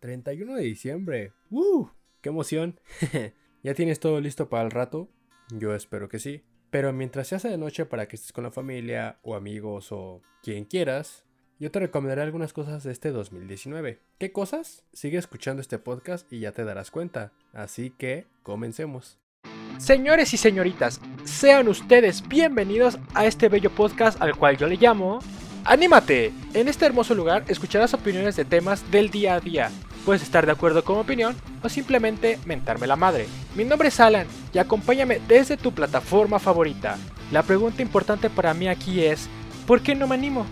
31 de diciembre. ¡Uh! ¡Qué emoción! ¿Ya tienes todo listo para el rato? Yo espero que sí. Pero mientras se hace de noche para que estés con la familia o amigos o quien quieras, yo te recomendaré algunas cosas de este 2019. ¿Qué cosas? Sigue escuchando este podcast y ya te darás cuenta. Así que comencemos. Señores y señoritas, sean ustedes bienvenidos a este bello podcast al cual yo le llamo ¡Anímate! En este hermoso lugar escucharás opiniones de temas del día a día. Puedes estar de acuerdo con mi opinión o simplemente mentarme la madre. Mi nombre es Alan y acompáñame desde tu plataforma favorita. La pregunta importante para mí aquí es, ¿por qué no me animo?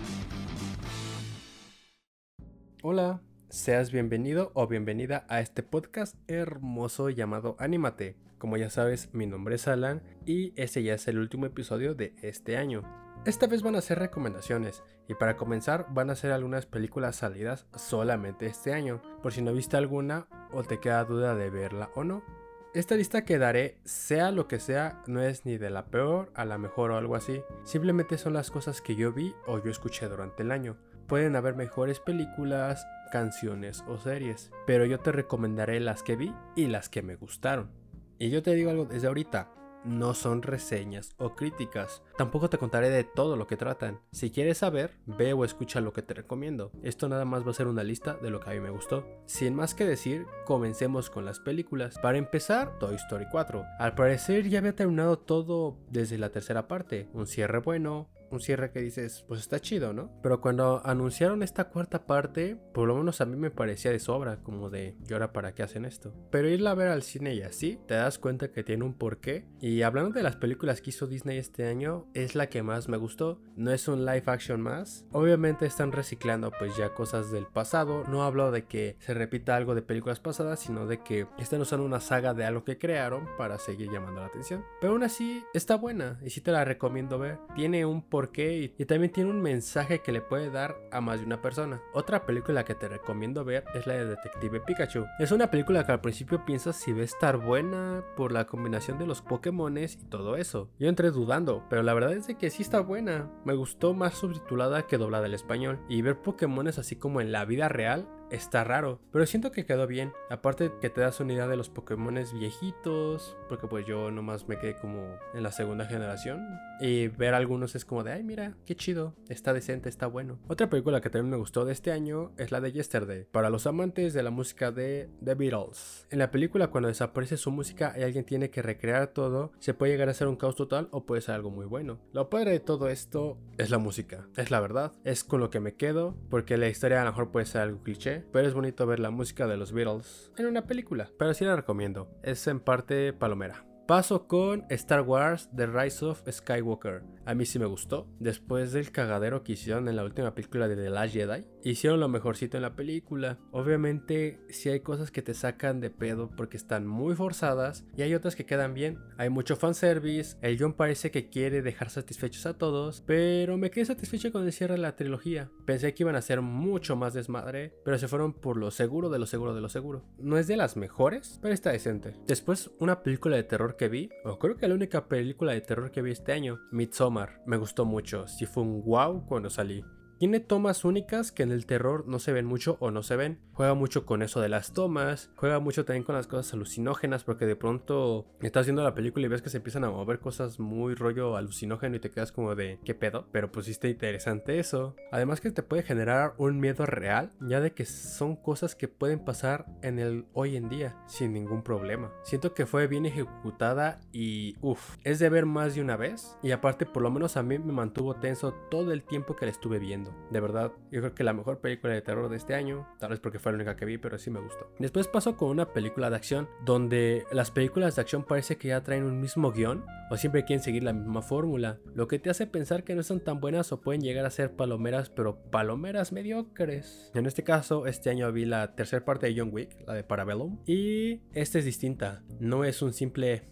Hola, seas bienvenido o bienvenida a este podcast hermoso llamado Anímate. Como ya sabes, mi nombre es Alan y este ya es el último episodio de este año. Esta vez van a ser recomendaciones y para comenzar van a ser algunas películas salidas solamente este año, por si no viste alguna o te queda duda de verla o no. Esta lista que daré, sea lo que sea, no es ni de la peor a la mejor o algo así, simplemente son las cosas que yo vi o yo escuché durante el año. Pueden haber mejores películas, canciones o series, pero yo te recomendaré las que vi y las que me gustaron. Y yo te digo algo desde ahorita, no son reseñas o críticas. Tampoco te contaré de todo lo que tratan. Si quieres saber, ve o escucha lo que te recomiendo. Esto nada más va a ser una lista de lo que a mí me gustó. Sin más que decir, comencemos con las películas. Para empezar, Toy Story 4. Al parecer ya había terminado todo desde la tercera parte. Un cierre bueno, un cierre que dices, pues está chido, ¿no? Pero cuando anunciaron esta cuarta parte, por lo menos a mí me parecía de sobra, como de, ¿y ahora para qué hacen esto? Pero irla a ver al cine y así, te das cuenta que tiene un porqué. Y hablando de las películas que hizo Disney este año, es la que más me gustó. No es un live action más. Obviamente están reciclando pues ya cosas del pasado. No hablo de que se repita algo de películas pasadas, sino de que están usando una saga de algo que crearon para seguir llamando la atención. Pero aún así, está buena y sí te la recomiendo ver. Tiene un qué y también tiene un mensaje que le puede dar a más de una persona. Otra película que te recomiendo ver es la de Detective Pikachu. Es una película que al principio piensas si va a estar buena por la combinación de los Pokémones y todo eso. Yo entré dudando, pero la verdad es que sí está buena. Me gustó más subtitulada que doblada al español y ver Pokémones así como en la vida real está raro, pero siento que quedó bien. Aparte que te das una idea de los Pokémon viejitos, porque pues yo nomás me quedé como en la segunda generación. Y ver algunos es como de, ay mira, qué chido, está decente, está bueno. Otra película que también me gustó de este año es la de Yesterday, para los amantes de la música de The Beatles. En la película cuando desaparece su música y alguien tiene que recrear todo, se puede llegar a ser un caos total o puede ser algo muy bueno. Lo padre de todo esto es la música, es la verdad, es con lo que me quedo, porque la historia a lo mejor puede ser algo cliché pero es bonito ver la música de los Beatles en una película, pero sí la recomiendo, es en parte palomera. Paso con Star Wars The Rise of Skywalker. A mí sí me gustó. Después del cagadero que hicieron en la última película de The Last Jedi, hicieron lo mejorcito en la película. Obviamente, si hay cosas que te sacan de pedo porque están muy forzadas y hay otras que quedan bien. Hay mucho fanservice. El John parece que quiere dejar satisfechos a todos, pero me quedé satisfecho con el cierre de la trilogía. Pensé que iban a ser mucho más desmadre, pero se fueron por lo seguro de lo seguro de lo seguro. No es de las mejores, pero está decente. Después, una película de terror que vi, o creo que la única película de terror que vi este año, Midsommar. Me gustó mucho, sí fue un wow cuando salí. Tiene tomas únicas que en el terror no se ven mucho o no se ven. Juega mucho con eso de las tomas. Juega mucho también con las cosas alucinógenas porque de pronto estás viendo la película y ves que se empiezan a mover cosas muy rollo alucinógeno y te quedas como de ¿qué pedo? Pero sí interesante eso. Además que te puede generar un miedo real ya de que son cosas que pueden pasar en el hoy en día sin ningún problema. Siento que fue bien ejecutada y uff, es de ver más de una vez y aparte por lo menos a mí me mantuvo tenso todo el tiempo que la estuve viendo. De verdad, yo creo que la mejor película de terror de este año, tal vez porque fue la única que vi, pero sí me gustó. Después pasó con una película de acción, donde las películas de acción parece que ya traen un mismo guion, o siempre quieren seguir la misma fórmula, lo que te hace pensar que no son tan buenas o pueden llegar a ser palomeras, pero palomeras mediocres. En este caso, este año vi la tercera parte de John Wick, la de Parabellum, y esta es distinta, no es un simple...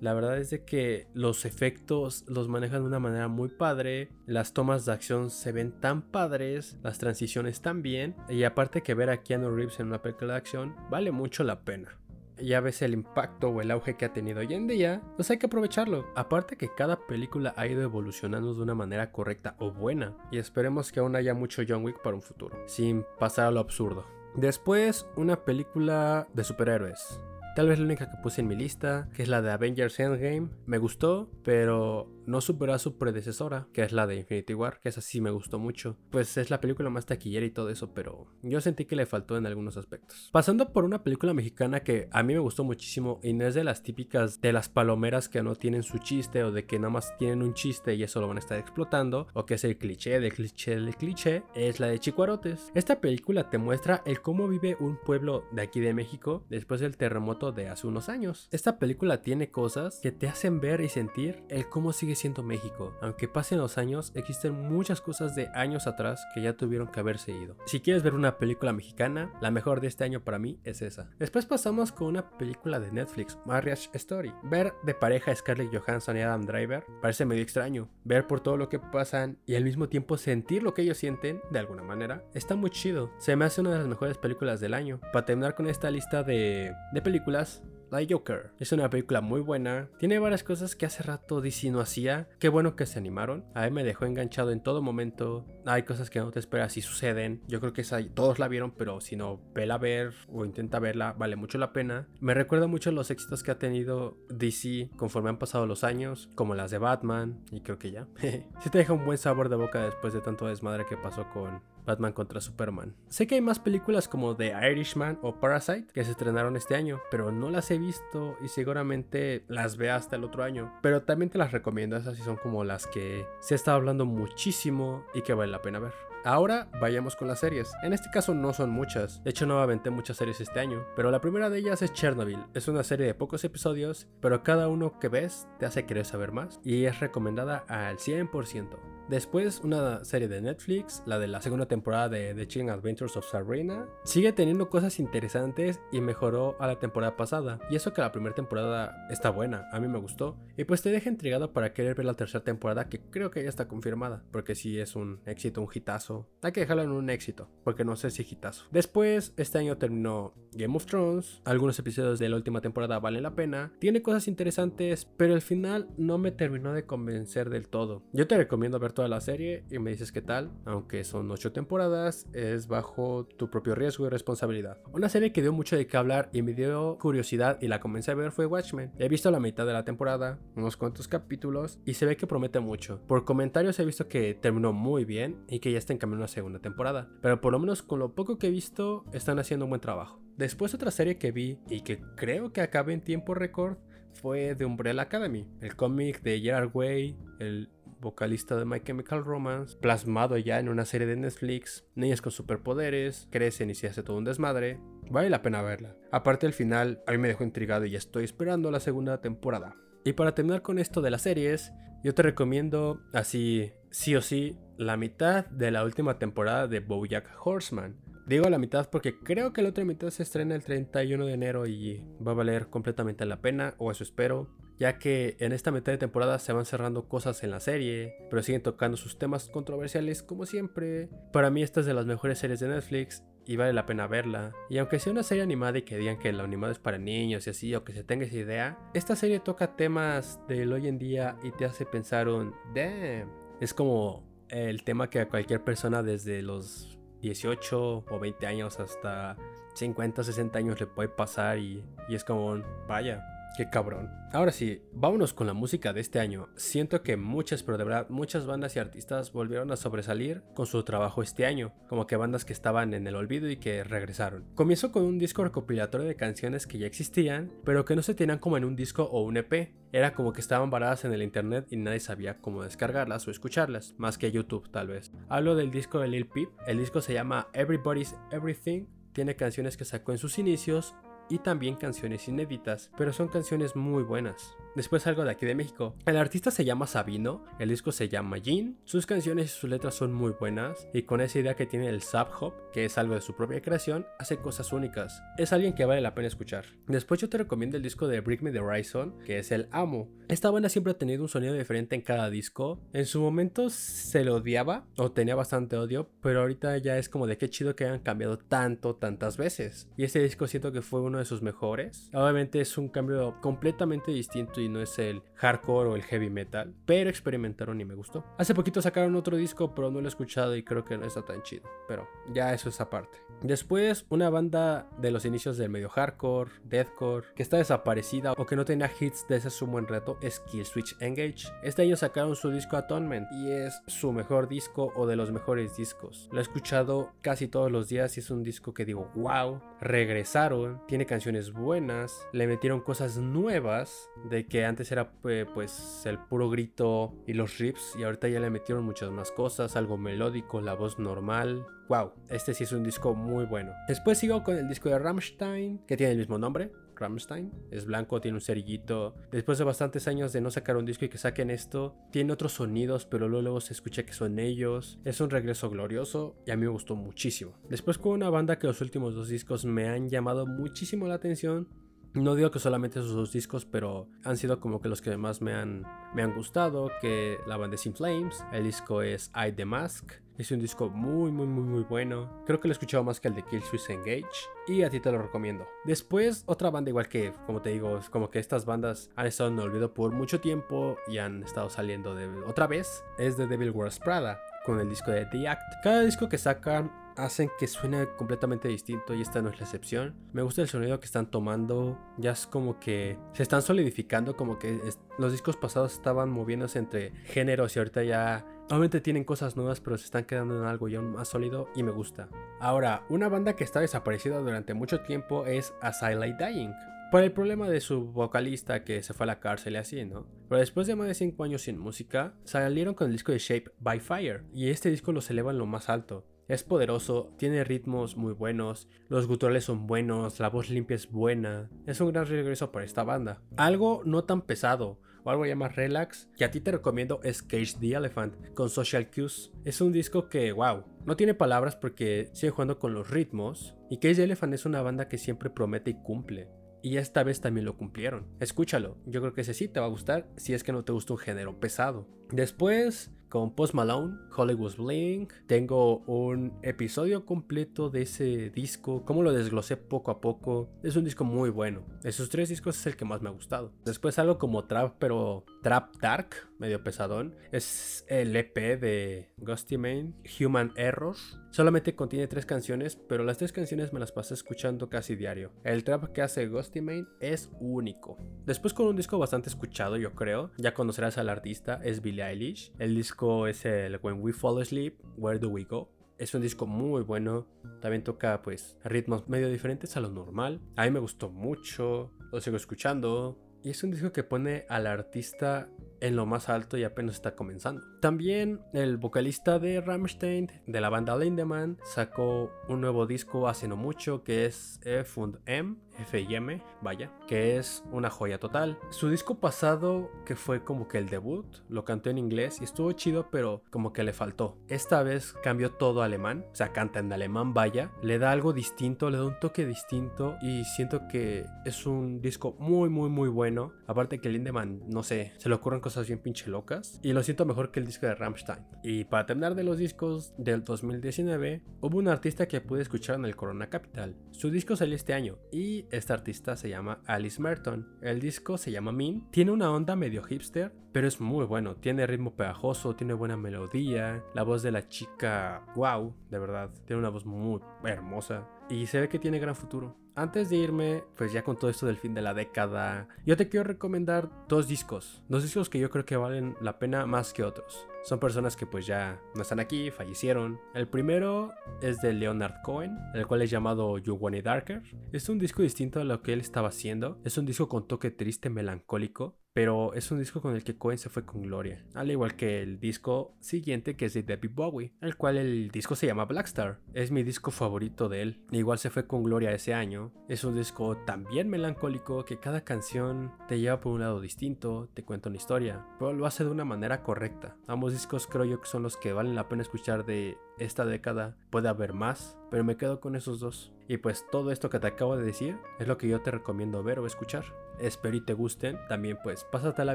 La verdad es de que los efectos los manejan de una manera muy padre, las tomas de acción se ven tan padres, las transiciones tan bien, y aparte que ver a Keanu Reeves en una película de acción vale mucho la pena ya ves el impacto o el auge que ha tenido hoy en día, pues hay que aprovecharlo. Aparte que cada película ha ido evolucionando de una manera correcta o buena, y esperemos que aún haya mucho John Wick para un futuro, sin pasar a lo absurdo. Después, una película de superhéroes. Tal vez la única que puse en mi lista, que es la de Avengers Endgame. Me gustó, pero no superó a su predecesora, que es la de Infinity War, que esa sí me gustó mucho. Pues es la película más taquillera y todo eso, pero yo sentí que le faltó en algunos aspectos. Pasando por una película mexicana que a mí me gustó muchísimo y no es de las típicas de las palomeras que no tienen su chiste o de que nada más tienen un chiste y eso lo van a estar explotando, o que es el cliché del cliché del cliché, es la de Chicuarotes. Esta película te muestra el cómo vive un pueblo de aquí de México después del terremoto de hace unos años. Esta película tiene cosas que te hacen ver y sentir el cómo sigue siendo México. Aunque pasen los años, existen muchas cosas de años atrás que ya tuvieron que haberse ido. Si quieres ver una película mexicana, la mejor de este año para mí es esa. Después pasamos con una película de Netflix, Marriage Story. Ver de pareja Scarlett Johansson y Adam Driver parece medio extraño. Ver por todo lo que pasan y al mismo tiempo sentir lo que ellos sienten, de alguna manera, está muy chido. Se me hace una de las mejores películas del año. Para terminar con esta lista de, de películas, la Joker. Es una película muy buena. Tiene varias cosas que hace rato DC no hacía. Qué bueno que se animaron. A mí me dejó enganchado en todo momento. Hay cosas que no te esperas y suceden. Yo creo que esa, todos la vieron, pero si no, vela a ver o intenta verla, vale mucho la pena. Me recuerda mucho los éxitos que ha tenido DC conforme han pasado los años, como las de Batman, y creo que ya. Si te deja un buen sabor de boca después de tanto desmadre que pasó con Batman contra Superman. Sé que hay más películas como The Irishman o Parasite que se estrenaron este año, pero no las he visto y seguramente las vea hasta el otro año. Pero también te las recomiendo, esas sí son como las que se está hablando muchísimo y que vale la pena ver. Ahora vayamos con las series. En este caso no son muchas. De hecho no aventé muchas series este año. Pero la primera de ellas es Chernobyl. Es una serie de pocos episodios, pero cada uno que ves te hace querer saber más. Y es recomendada al 100%. Después una serie de Netflix, la de la segunda temporada de The Chilling Adventures of Sabrina, sigue teniendo cosas interesantes y mejoró a la temporada pasada. Y eso que la primera temporada está buena, a mí me gustó. Y pues te deja intrigado para querer ver la tercera temporada que creo que ya está confirmada, porque si es un éxito, un hitazo, hay que dejarlo en un éxito, porque no sé si hitazo. Después, este año terminó Game of Thrones, algunos episodios de la última temporada valen la pena, tiene cosas interesantes, pero al final no me terminó de convencer del todo. Yo te recomiendo ver toda la serie y me dices qué tal, aunque son 8 temporadas, es bajo tu propio riesgo y responsabilidad. Una serie que dio mucho de qué hablar y me dio curiosidad y la comencé a ver fue Watchmen. He visto la mitad de la temporada, unos cuantos capítulos y se ve que promete mucho. Por comentarios he visto que terminó muy bien y que ya está en camino una segunda temporada, pero por lo menos con lo poco que he visto están haciendo un buen trabajo. Después otra serie que vi y que creo que acaba en tiempo récord fue The Umbrella Academy, el cómic de Gerard Way, el vocalista de My Chemical Romance, plasmado ya en una serie de Netflix, niñas con superpoderes, crecen y se hace todo un desmadre. Vale la pena verla. Aparte el final a mí me dejó intrigado y estoy esperando la segunda temporada. Y para terminar con esto de las series, yo te recomiendo así, sí o sí, la mitad de la última temporada de Bojack Horseman. Digo la mitad porque creo que la otra mitad se estrena el 31 de enero y va a valer completamente la pena, o eso espero ya que en esta mitad de temporada se van cerrando cosas en la serie, pero siguen tocando sus temas controversiales como siempre. Para mí esta es de las mejores series de Netflix y vale la pena verla. Y aunque sea una serie animada y que digan que la animada es para niños y así, o que se tenga esa idea, esta serie toca temas del hoy en día y te hace pensar un damn. Es como el tema que a cualquier persona desde los 18 o 20 años hasta 50, 60 años le puede pasar y, y es como un vaya Qué cabrón. Ahora sí, vámonos con la música de este año. Siento que muchas, pero de verdad, muchas bandas y artistas volvieron a sobresalir con su trabajo este año, como que bandas que estaban en el olvido y que regresaron. Comienzo con un disco recopilatorio de canciones que ya existían, pero que no se tenían como en un disco o un EP. Era como que estaban varadas en el internet y nadie sabía cómo descargarlas o escucharlas, más que YouTube tal vez. Hablo del disco de Lil Peep, el disco se llama Everybody's Everything, tiene canciones que sacó en sus inicios y también canciones inéditas, pero son canciones muy buenas. Después algo de aquí de México. El artista se llama Sabino, el disco se llama Jean, sus canciones y sus letras son muy buenas y con esa idea que tiene el sub hop, que es algo de su propia creación, hace cosas únicas. Es alguien que vale la pena escuchar. Después yo te recomiendo el disco de Brick Me the Horizon, que es el Amo. Esta banda siempre ha tenido un sonido diferente en cada disco. En su momento se lo odiaba o tenía bastante odio, pero ahorita ya es como de qué chido que hayan cambiado tanto, tantas veces. Y este disco siento que fue uno de sus mejores. Obviamente es un cambio completamente distinto no es el hardcore o el heavy metal, pero experimentaron y me gustó. Hace poquito sacaron otro disco, pero no lo he escuchado y creo que no está tan chido, pero ya eso es aparte. Después, una banda de los inicios del medio hardcore, deathcore, que está desaparecida o que no tenía hits de ese su buen reto es Killswitch Engage. Este año sacaron su disco Atonement y es su mejor disco o de los mejores discos. Lo he escuchado casi todos los días y es un disco que digo, wow, regresaron, tiene canciones buenas, le metieron cosas nuevas de que antes era pues el puro grito y los riffs y ahorita ya le metieron muchas más cosas, algo melódico, la voz normal, wow, este sí es un disco muy bueno. Después sigo con el disco de Rammstein, que tiene el mismo nombre, Rammstein. Es blanco, tiene un cerillito. Después de bastantes años de no sacar un disco y que saquen esto, tiene otros sonidos, pero luego, se escucha que son ellos. Es un regreso glorioso y a mí me gustó muchísimo. Después con una banda que los últimos dos discos me han llamado muchísimo la atención. No digo que solamente esos dos discos, pero han sido como que los que más me han, me han gustado, que la banda es In Flames, el disco es I The Mask, es un disco muy, muy, muy, muy bueno. Creo que lo he escuchado más que el de Kill Switch Engage. Y a ti te lo recomiendo. Después, otra banda igual que, como te digo, como que estas bandas han estado en olvido por mucho tiempo y han estado saliendo de otra vez. Es de Devil Wears Prada con el disco de The Act. Cada disco que sacan hacen que suene completamente distinto y esta no es la excepción. Me gusta el sonido que están tomando, ya es como que se están solidificando, como que los discos pasados estaban moviéndose entre géneros y ahorita ya Obviamente tienen cosas nuevas, pero se están quedando en algo ya más sólido y me gusta. Ahora, una banda que está desaparecida durante mucho tiempo es Asylum Dying. Por el problema de su vocalista que se fue a la cárcel y así, ¿no? Pero después de más de 5 años sin música, salieron con el disco de Shape by Fire. Y este disco los eleva en lo más alto. Es poderoso, tiene ritmos muy buenos, los guturales son buenos, la voz limpia es buena. Es un gran regreso para esta banda. Algo no tan pesado, o algo ya más relax, que a ti te recomiendo es Cage the Elephant con Social Cues. Es un disco que, wow, no tiene palabras porque sigue jugando con los ritmos. Y Cage the Elephant es una banda que siempre promete y cumple. Y esta vez también lo cumplieron. Escúchalo, yo creo que ese sí te va a gustar si es que no te gusta un género pesado. Después con Post Malone, Hollywood Blink. Tengo un episodio completo de ese disco, cómo lo desglosé poco a poco. Es un disco muy bueno. Esos tres discos es el que más me ha gustado. Después algo como Trap, pero Trap Dark, medio pesadón. Es el EP de Gusty Main, Human Errors. Solamente contiene tres canciones, pero las tres canciones me las pasé escuchando casi diario. El trap que hace Ghosty Main es único. Después con un disco bastante escuchado, yo creo, ya conocerás al artista, es Billie Eilish. El disco es el When We Fall Asleep, Where Do We Go? Es un disco muy bueno. También toca pues ritmos medio diferentes a lo normal. A mí me gustó mucho. Lo sigo escuchando. Y es un disco que pone al artista en lo más alto y apenas está comenzando. También el vocalista de Rammstein, de la banda Lindemann, sacó un nuevo disco hace no mucho que es F&M, F&M, vaya, que es una joya total. Su disco pasado, que fue como que el debut, lo cantó en inglés y estuvo chido, pero como que le faltó. Esta vez cambió todo a alemán, o sea, canta en alemán, vaya, le da algo distinto, le da un toque distinto y siento que es un disco muy, muy, muy bueno. Aparte que Lindemann, no sé, se le ocurren cosas bien pinche locas y lo siento mejor que el de Rammstein. Y para terminar de los discos del 2019, hubo un artista que pude escuchar en el Corona Capital. Su disco salió este año y esta artista se llama Alice Merton. El disco se llama Min, tiene una onda medio hipster, pero es muy bueno. Tiene ritmo pegajoso, tiene buena melodía. La voz de la chica, wow, de verdad, tiene una voz muy hermosa y se ve que tiene gran futuro. Antes de irme, pues ya con todo esto del fin de la década, yo te quiero recomendar dos discos, dos discos que yo creo que valen la pena más que otros. Son personas que pues ya no están aquí, fallecieron. El primero es de Leonard Cohen, el cual es llamado You Want It Darker. Es un disco distinto a lo que él estaba haciendo. Es un disco con toque triste, melancólico, pero es un disco con el que Cohen se fue con gloria, al igual que el disco siguiente que es de David Bowie, el cual el disco se llama Blackstar, es mi disco favorito de él, igual se fue con gloria ese año, es un disco también melancólico que cada canción te lleva por un lado distinto, te cuenta una historia, pero lo hace de una manera correcta. Ambos discos creo yo que son los que valen la pena escuchar de esta década, puede haber más, pero me quedo con esos dos. Y pues todo esto que te acabo de decir es lo que yo te recomiendo ver o escuchar. Espero y te gusten. También pues pásatela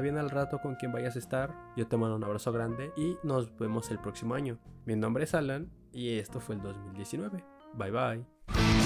bien al rato con quien vayas a estar. Yo te mando un abrazo grande y nos vemos el próximo año. Mi nombre es Alan y esto fue el 2019. Bye bye.